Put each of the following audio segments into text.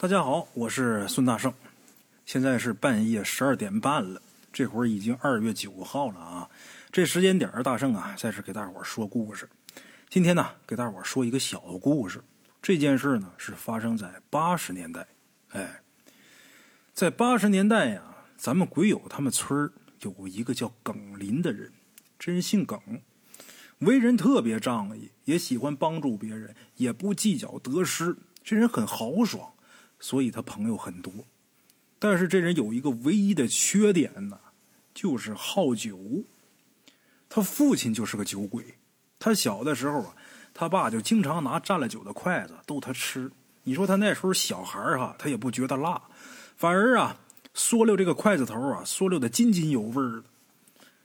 大家好，我是孙大圣，现在是半夜十二点半了，这会儿已经二月九号了啊。这时间点大圣啊，在这给大伙儿说故事。今天呢，给大伙儿说一个小故事。这件事呢，是发生在八十年代。哎，在八十年代呀，咱们鬼友他们村儿有一个叫耿林的人，这人姓耿，为人特别仗义，也喜欢帮助别人，也不计较得失。这人很豪爽。所以他朋友很多，但是这人有一个唯一的缺点呢，就是好酒。他父亲就是个酒鬼，他小的时候啊，他爸就经常拿蘸了酒的筷子逗他吃。你说他那时候小孩哈，他也不觉得辣，反而啊，嗦溜这个筷子头啊，嗦溜的津津有味的。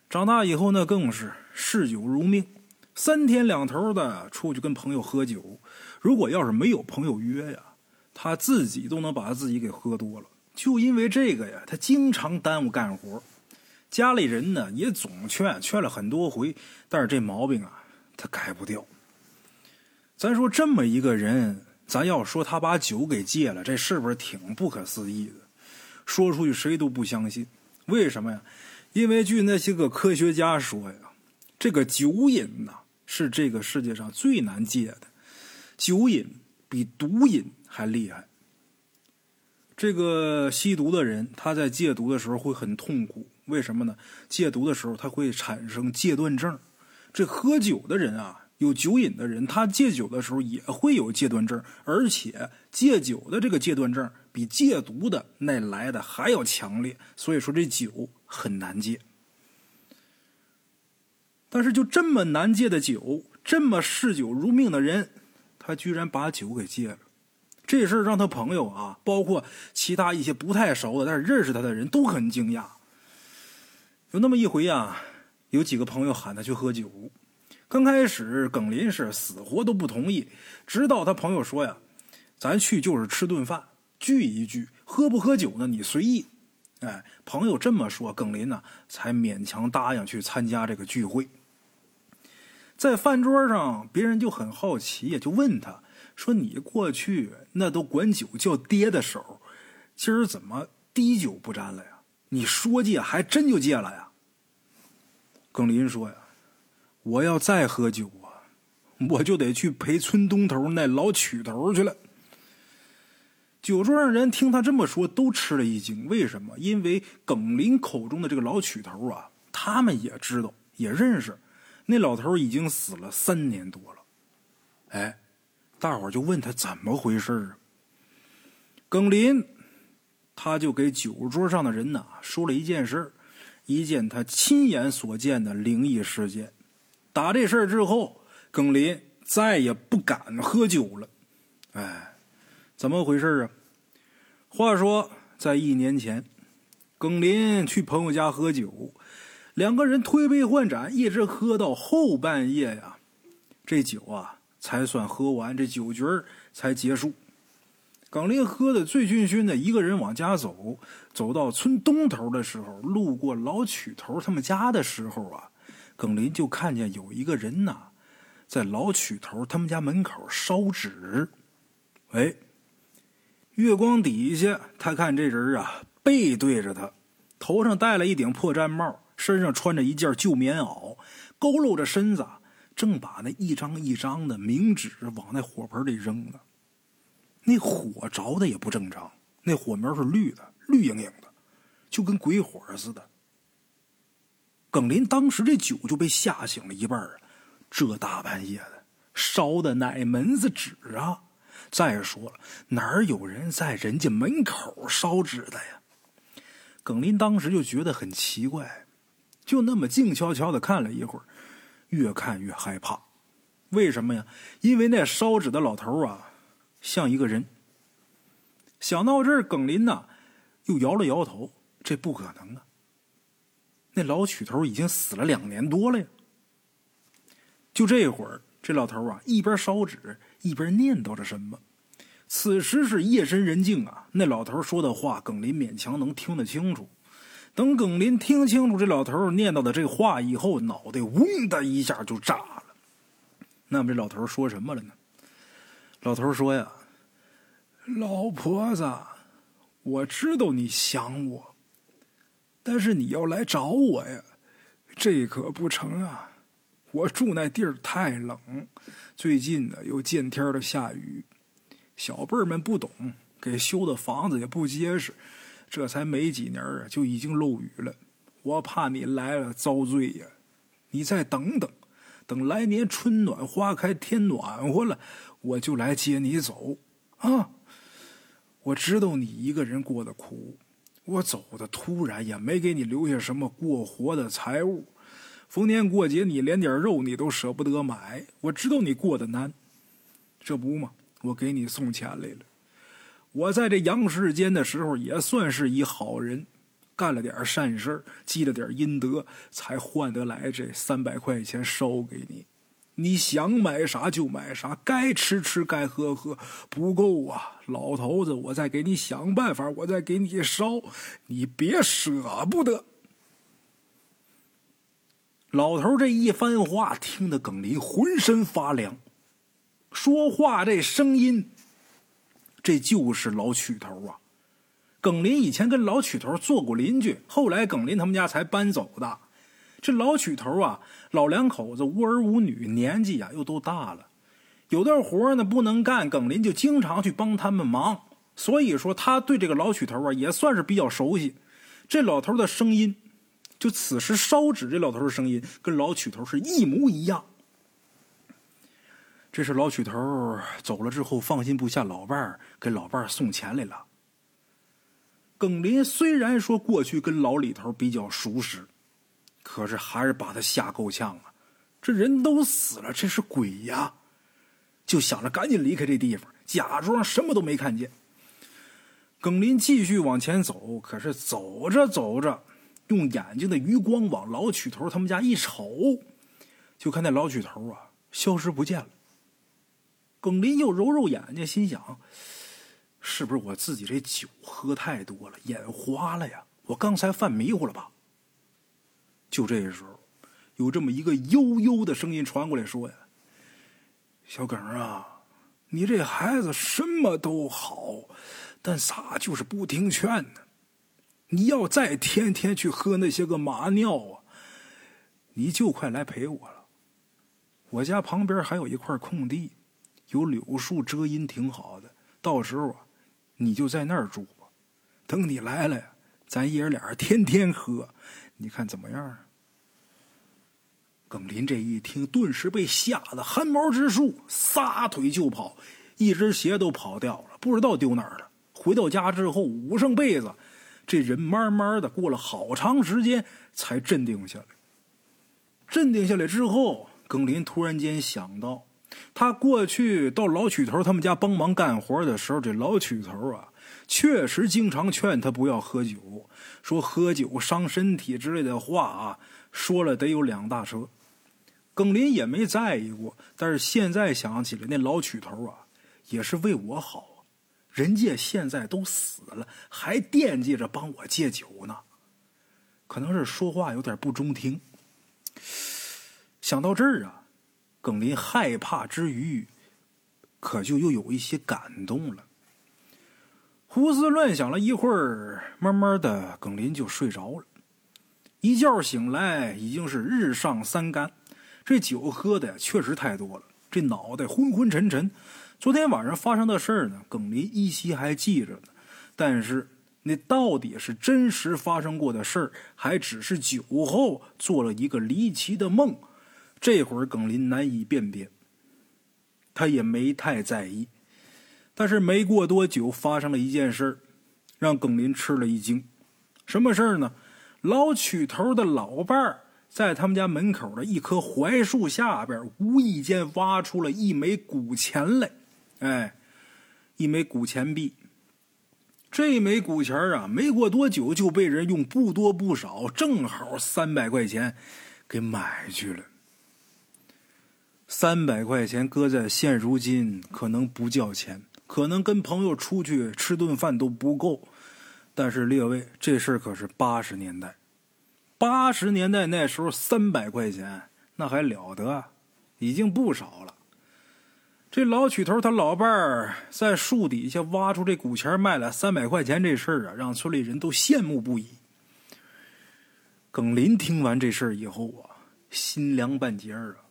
长大以后呢，更是嗜酒如命，三天两头的出去跟朋友喝酒。如果要是没有朋友约呀。他自己都能把他自己给喝多了，就因为这个呀，他经常耽误干活。家里人呢也总劝，劝了很多回，但是这毛病啊，他改不掉。咱说这么一个人，咱要说他把酒给戒了，这是不是挺不可思议的？说出去谁都不相信。为什么呀？因为据那些个科学家说呀，这个酒瘾呐是这个世界上最难戒的，酒瘾比毒瘾。还厉害。这个吸毒的人，他在戒毒的时候会很痛苦，为什么呢？戒毒的时候他会产生戒断症。这喝酒的人啊，有酒瘾的人，他戒酒的时候也会有戒断症，而且戒酒的这个戒断症比戒毒的那来的还要强烈。所以说这酒很难戒。但是就这么难戒的酒，这么嗜酒如命的人，他居然把酒给戒了。这事儿让他朋友啊，包括其他一些不太熟的但是认识他的人都很惊讶。有那么一回啊，有几个朋友喊他去喝酒，刚开始耿林是死活都不同意，直到他朋友说呀：“咱去就是吃顿饭，聚一聚，喝不喝酒呢？你随意。”哎，朋友这么说，耿林呢才勉强答应去参加这个聚会。在饭桌上，别人就很好奇，也就问他。说你过去那都管酒叫爹的手，今儿怎么滴酒不沾了呀？你说戒还真就戒了呀？耿林说呀：“我要再喝酒啊，我就得去陪村东头那老曲头去了。”酒桌上人听他这么说，都吃了一惊。为什么？因为耿林口中的这个老曲头啊，他们也知道，也认识。那老头已经死了三年多了。哎。大伙就问他怎么回事啊？耿林，他就给酒桌上的人呐说了一件事一件他亲眼所见的灵异事件。打这事儿之后，耿林再也不敢喝酒了。哎，怎么回事啊？话说在一年前，耿林去朋友家喝酒，两个人推杯换盏，一直喝到后半夜呀。这酒啊。才算喝完，这酒局才结束。耿林喝的醉醺醺的，一个人往家走。走到村东头的时候，路过老曲头他们家的时候啊，耿林就看见有一个人呐，在老曲头他们家门口烧纸。哎，月光底下，他看这人啊，背对着他，头上戴了一顶破毡帽，身上穿着一件旧棉袄，佝偻着身子。正把那一张一张的冥纸往那火盆里扔呢，那火着的也不正常，那火苗是绿的，绿莹莹的，就跟鬼火似的。耿林当时这酒就被吓醒了一半啊，这大半夜的烧的哪门子纸啊？再说了，哪有人在人家门口烧纸的呀？耿林当时就觉得很奇怪，就那么静悄悄的看了一会儿。越看越害怕，为什么呀？因为那烧纸的老头啊，像一个人。想到这儿，耿林呐，又摇了摇头，这不可能啊！那老曲头已经死了两年多了呀。就这会儿，这老头啊，一边烧纸，一边念叨着什么。此时是夜深人静啊，那老头说的话，耿林勉强能听得清楚。等耿林听清楚这老头念叨的这话以后，脑袋嗡的一下就炸了。那么这老头说什么了呢？老头说呀：“老婆子，我知道你想我，但是你要来找我呀，这可不成啊！我住那地儿太冷，最近呢又见天的下雨，小辈儿们不懂，给修的房子也不结实，这才没几年啊，就已经漏雨了。我怕你来了遭罪呀，你再等等，等来年春暖花开，天暖和了，我就来接你走啊！我知道你一个人过得苦，我走的突然，也没给你留下什么过活的财物。逢年过节，你连点肉你都舍不得买。我知道你过得难，这不嘛，我给你送钱来了。我在这阳世间的时候，也算是一好人，干了点善事积了点阴德，才换得来这三百块钱烧给你。你想买啥就买啥，该吃吃，该喝喝。不够啊，老头子，我再给你想办法，我再给你烧，你别舍不得。老头这一番话听得耿林浑身发凉，说话这声音，这就是老曲头啊。耿林以前跟老曲头做过邻居，后来耿林他们家才搬走的。这老曲头啊，老两口子无儿无女，年纪呀又都大了，有点活呢不能干，耿林就经常去帮他们忙。所以说他对这个老曲头啊也算是比较熟悉。这老头的声音。就此时烧纸这老头的声音跟老曲头是一模一样。这是老曲头走了之后放心不下老伴儿，给老伴儿送钱来了。耿林虽然说过去跟老李头比较熟识，可是还是把他吓够呛啊！这人都死了，这是鬼呀！就想着赶紧离开这地方，假装什么都没看见。耿林继续往前走，可是走着走着。用眼睛的余光往老曲头他们家一瞅，就看那老曲头啊消失不见了。耿林又揉揉眼睛，心想：是不是我自己这酒喝太多了，眼花了呀？我刚才犯迷糊了吧？就这时候，有这么一个悠悠的声音传过来，说：“呀，小耿啊，你这孩子什么都好，但咋就是不听劝呢？”你要再天天去喝那些个马尿啊，你就快来陪我了。我家旁边还有一块空地，有柳树遮阴，挺好的。到时候啊，你就在那儿住吧。等你来了呀，咱爷俩天天喝，你看怎么样？啊耿林这一听，顿时被吓得汗毛直竖，撒腿就跑，一只鞋都跑掉了，不知道丢哪儿了。回到家之后，捂上被子。这人慢慢的过了好长时间，才镇定下来。镇定下来之后，耿林突然间想到，他过去到老曲头他们家帮忙干活的时候，这老曲头啊，确实经常劝他不要喝酒，说喝酒伤身体之类的话啊，说了得有两大车。耿林也没在意过，但是现在想起来，那老曲头啊，也是为我好。人家现在都死了，还惦记着帮我戒酒呢，可能是说话有点不中听。想到这儿啊，耿林害怕之余，可就又有一些感动了。胡思乱想了一会儿，慢慢的，耿林就睡着了。一觉醒来，已经是日上三竿，这酒喝的确实太多了，这脑袋昏昏沉沉。昨天晚上发生的事儿呢，耿林依稀还记着呢。但是那到底是真实发生过的事儿，还只是酒后做了一个离奇的梦，这会儿耿林难以辨别。他也没太在意。但是没过多久，发生了一件事，让耿林吃了一惊。什么事呢？老曲头的老伴儿。在他们家门口的一棵槐树下边，无意间挖出了一枚古钱来。哎，一枚古钱币。这枚古钱啊，没过多久就被人用不多不少，正好三百块钱给买去了。三百块钱搁在现如今，可能不叫钱，可能跟朋友出去吃顿饭都不够。但是列位，这事儿可是八十年代，八十年代那时候三百块钱那还了得，已经不少了。这老曲头他老伴儿在树底下挖出这古钱卖了三百块钱这事儿啊，让村里人都羡慕不已。耿林听完这事儿以后啊，心凉半截儿啊。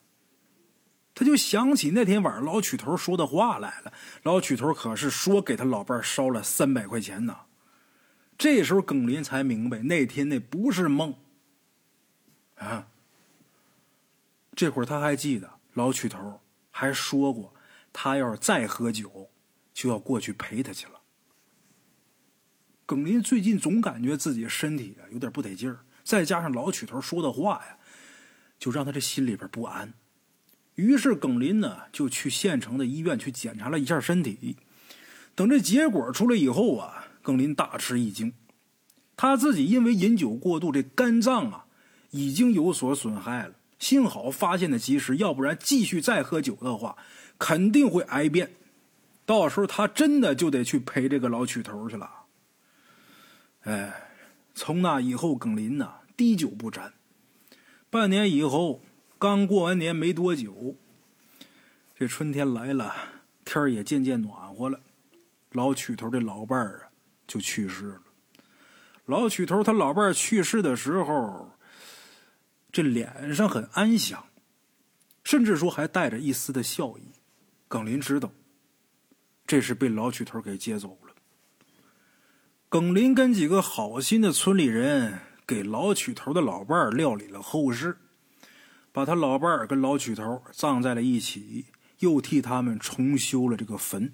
他就想起那天晚上老曲头说的话来了。老曲头可是说给他老伴烧了三百块钱呢。这时候耿林才明白，那天那不是梦啊。这会儿他还记得老曲头还说过，他要是再喝酒，就要过去陪他去了。耿林最近总感觉自己身体啊有点不得劲儿，再加上老曲头说的话呀，就让他这心里边不安。于是耿林呢就去县城的医院去检查了一下身体。等这结果出来以后啊，耿林大吃一惊，他自己因为饮酒过度，这肝脏啊已经有所损害了。幸好发现的及时，要不然继续再喝酒的话，肯定会癌变。到时候他真的就得去陪这个老曲头去了。哎，从那以后，耿林呐滴酒不沾。半年以后，刚过完年没多久，这春天来了，天也渐渐暖和了，老曲头的老伴儿啊就去世了。老曲头他老伴儿去世的时候。这脸上很安详，甚至说还带着一丝的笑意。耿林知道，这是被老曲头给接走了。耿林跟几个好心的村里人给老曲头的老伴儿料理了后事，把他老伴儿跟老曲头葬在了一起，又替他们重修了这个坟。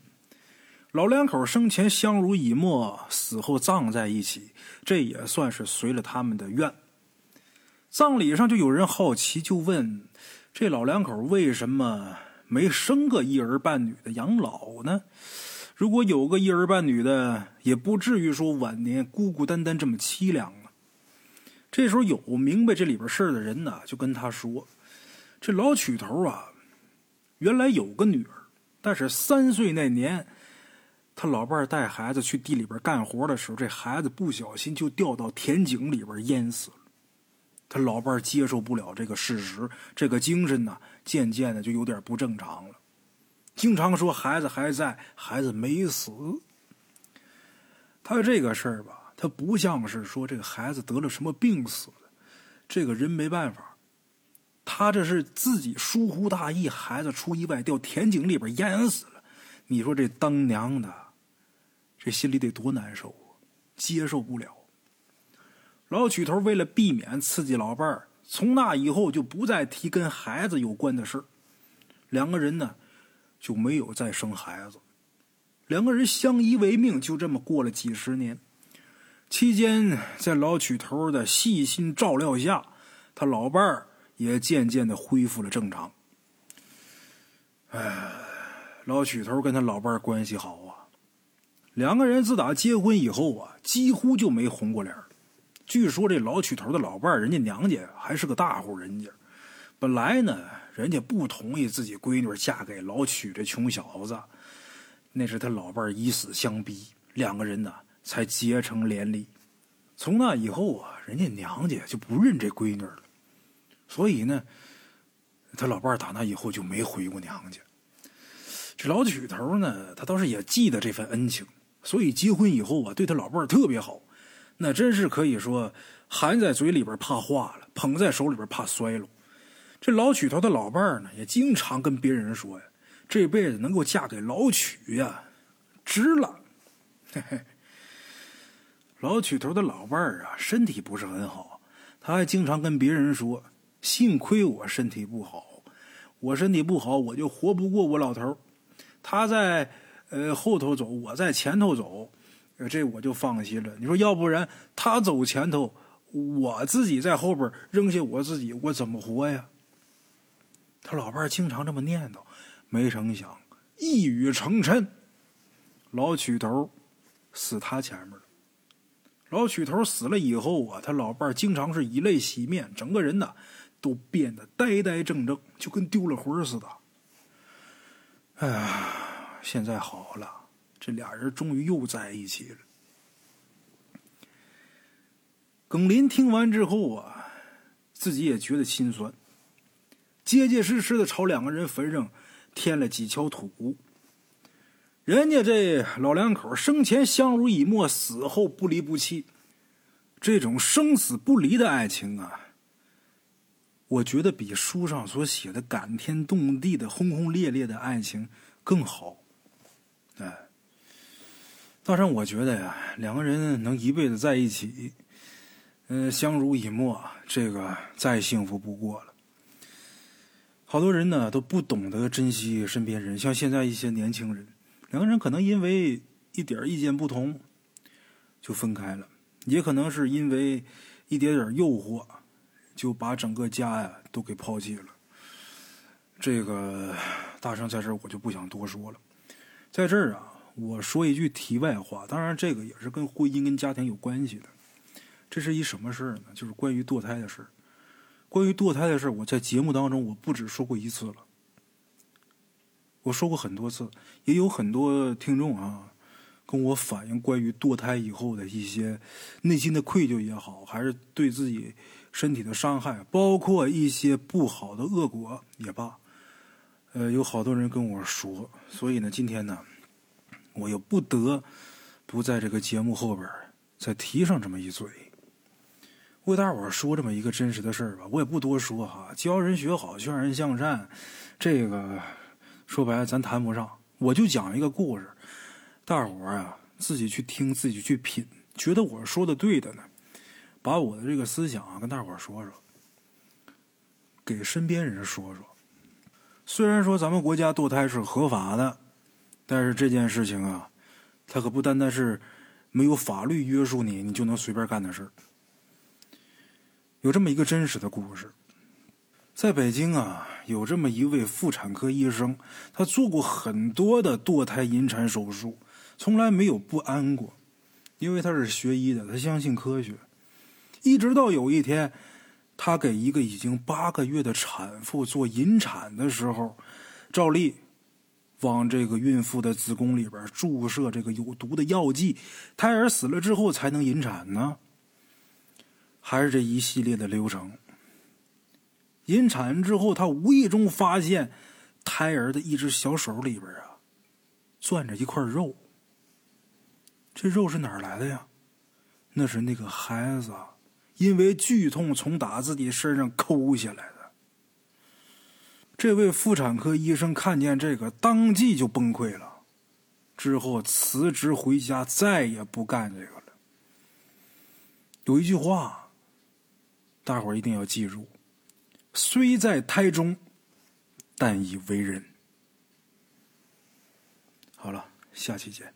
老两口生前相濡以沫，死后葬在一起，这也算是随了他们的愿。葬礼上就有人好奇，就问：这老两口为什么没生个一儿半女的养老呢？如果有个一儿半女的，也不至于说晚年孤孤单单这么凄凉。这时候有明白这里边事儿的人呢，就跟他说：这老曲头啊，原来有个女儿，但是三岁那年，他老伴带孩子去地里边干活的时候，这孩子不小心就掉到田井里边淹死了。他老伴接受不了这个事实，这个精神呢，渐渐的就有点不正常了，经常说孩子还在，孩子没死。他这个事儿吧，他不像是说这个孩子得了什么病死的，这个人没办法，他这是自己疏忽大意，孩子出意外掉田井里边淹死了。你说这当娘的，这心里得多难受啊，接受不了。老曲头为了避免刺激老伴儿，从那以后就不再提跟孩子有关的事两个人呢，就没有再生孩子。两个人相依为命，就这么过了几十年。期间，在老曲头的细心照料下，他老伴儿也渐渐的恢复了正常。哎，老曲头跟他老伴儿关系好啊，两个人自打结婚以后啊，几乎就没红过脸据说这老曲头的老伴儿，人家娘家还是个大户人家。本来呢，人家不同意自己闺女嫁给老曲这穷小子，那是他老伴儿以死相逼，两个人呢才结成连理。从那以后啊，人家娘家就不认这闺女了，所以呢，他老伴儿打那以后就没回过娘家。这老曲头呢，他倒是也记得这份恩情，所以结婚以后啊，对他老伴儿特别好。那真是可以说，含在嘴里边怕化了，捧在手里边怕摔了。这老曲头的老伴儿呢，也经常跟别人说呀：“这辈子能够嫁给老曲呀，值了。”嘿嘿。老曲头的老伴儿啊，身体不是很好，他还经常跟别人说：“幸亏我身体不好，我身体不好，我就活不过我老头他在呃后头走，我在前头走。”这我就放心了。你说，要不然他走前头，我自己在后边扔下我自己，我怎么活呀？他老伴儿经常这么念叨，没成想一语成谶，老曲头死他前面了。老曲头死了以后啊，他老伴经常是以泪洗面，整个人呢都变得呆呆怔怔，就跟丢了魂似的。哎呀，现在好了。这俩人终于又在一起了。耿林听完之后啊，自己也觉得心酸，结结实实的朝两个人坟上添了几锹土。人家这老两口生前相濡以沫，死后不离不弃，这种生死不离的爱情啊，我觉得比书上所写的感天动地的轰轰烈烈的爱情更好。哎，当然，我觉得呀，两个人能一辈子在一起，嗯，相濡以沫，这个再幸福不过了。好多人呢都不懂得珍惜身边人，像现在一些年轻人，两个人可能因为一点意见不同就分开了，也可能是因为一点点诱惑就把整个家呀都给抛弃了。这个大圣在这儿我就不想多说了，在这儿啊，我说一句题外话，当然这个也是跟婚姻跟家庭有关系的。这是一什么事儿呢？就是关于堕胎的事儿。关于堕胎的事，我在节目当中我不止说过一次了，我说过很多次，也有很多听众啊跟我反映关于堕胎以后的一些内心的愧疚也好，还是对自己身体的伤害，包括一些不好的恶果也罢，呃，有好多人跟我说，所以呢，今天呢，我又不得不在这个节目后边再提上这么一嘴。为大伙说这么一个真实的事儿吧，我也不多说哈。教人学好，劝人向善，这个说白了咱谈不上。我就讲一个故事，大伙儿啊自己去听，自己去品，觉得我说的对的呢，把我的这个思想啊跟大伙儿说说，给身边人说说。虽然说咱们国家堕胎是合法的，但是这件事情啊，它可不单单是没有法律约束你，你就能随便干的事儿。有这么一个真实的故事，在北京啊，有这么一位妇产科医生，他做过很多的堕胎引产手术，从来没有不安过，因为他是学医的，他相信科学。一直到有一天，他给一个已经八个月的产妇做引产的时候，照例往这个孕妇的子宫里边注射这个有毒的药剂，胎儿死了之后才能引产呢。还是这一系列的流程。引产之后，他无意中发现胎儿的一只小手里边啊，攥着一块肉。这肉是哪儿来的呀？那是那个孩子因为剧痛从打自己身上抠下来的。这位妇产科医生看见这个，当即就崩溃了，之后辞职回家，再也不干这个了。有一句话。大伙儿一定要记住，虽在胎中，但已为人。好了，下期见。